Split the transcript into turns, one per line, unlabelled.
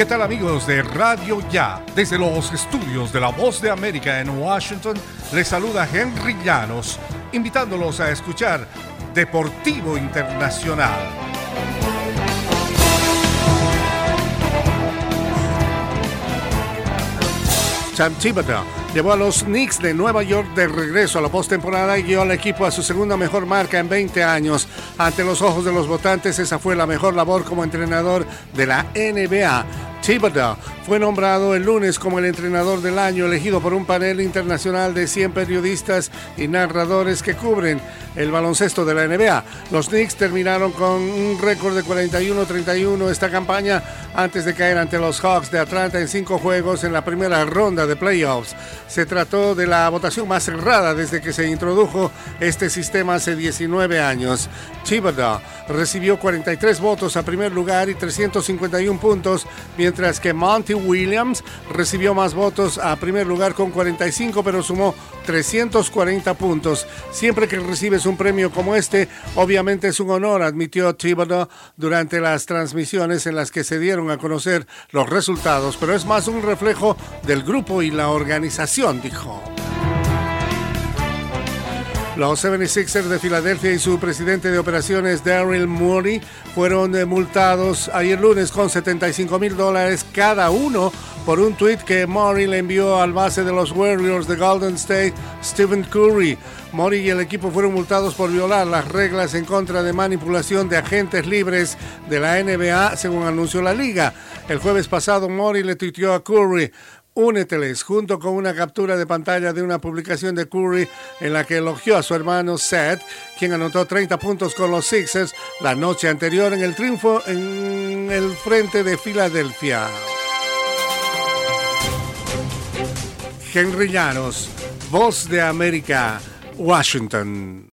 ¿Qué tal amigos de Radio Ya? Desde los estudios de La Voz de América en Washington, les saluda Henry Llanos, invitándolos a escuchar Deportivo Internacional. Sam Thibodeau llevó a los Knicks de Nueva York de regreso a la postemporada y guió al equipo a su segunda mejor marca en 20 años. Ante los ojos de los votantes, esa fue la mejor labor como entrenador de la NBA. Thibodeau fue nombrado el lunes como el entrenador del año, elegido por un panel internacional de 100 periodistas y narradores que cubren el baloncesto de la NBA. Los Knicks terminaron con un récord de 41-31 esta campaña antes de caer ante los Hawks de Atlanta en cinco juegos en la primera ronda de playoffs. Se trató de la votación más cerrada desde que se introdujo este sistema hace 19 años. Thibodeau recibió 43 votos a primer lugar y 351 puntos, mientras que Monty Williams recibió más votos a primer lugar con 45, pero sumó 340 puntos. Siempre que recibes un premio como este, obviamente es un honor, admitió Thibodeau durante las transmisiones en las que se dieron a conocer los resultados, pero es más un reflejo del grupo y la organización, dijo. Los 76ers de Filadelfia y su presidente de operaciones Daryl Morey fueron eh, multados ayer lunes con 75 mil dólares cada uno por un tuit que Morey le envió al base de los Warriors de Golden State, Stephen Curry. Morey y el equipo fueron multados por violar las reglas en contra de manipulación de agentes libres de la NBA, según anunció la liga. El jueves pasado, Morey le tuiteó a Curry. Úneteles junto con una captura de pantalla de una publicación de Curry en la que elogió a su hermano Seth, quien anotó 30 puntos con los Sixers la noche anterior en el triunfo en el frente de Filadelfia. Henry Llanos, Voz de América, Washington.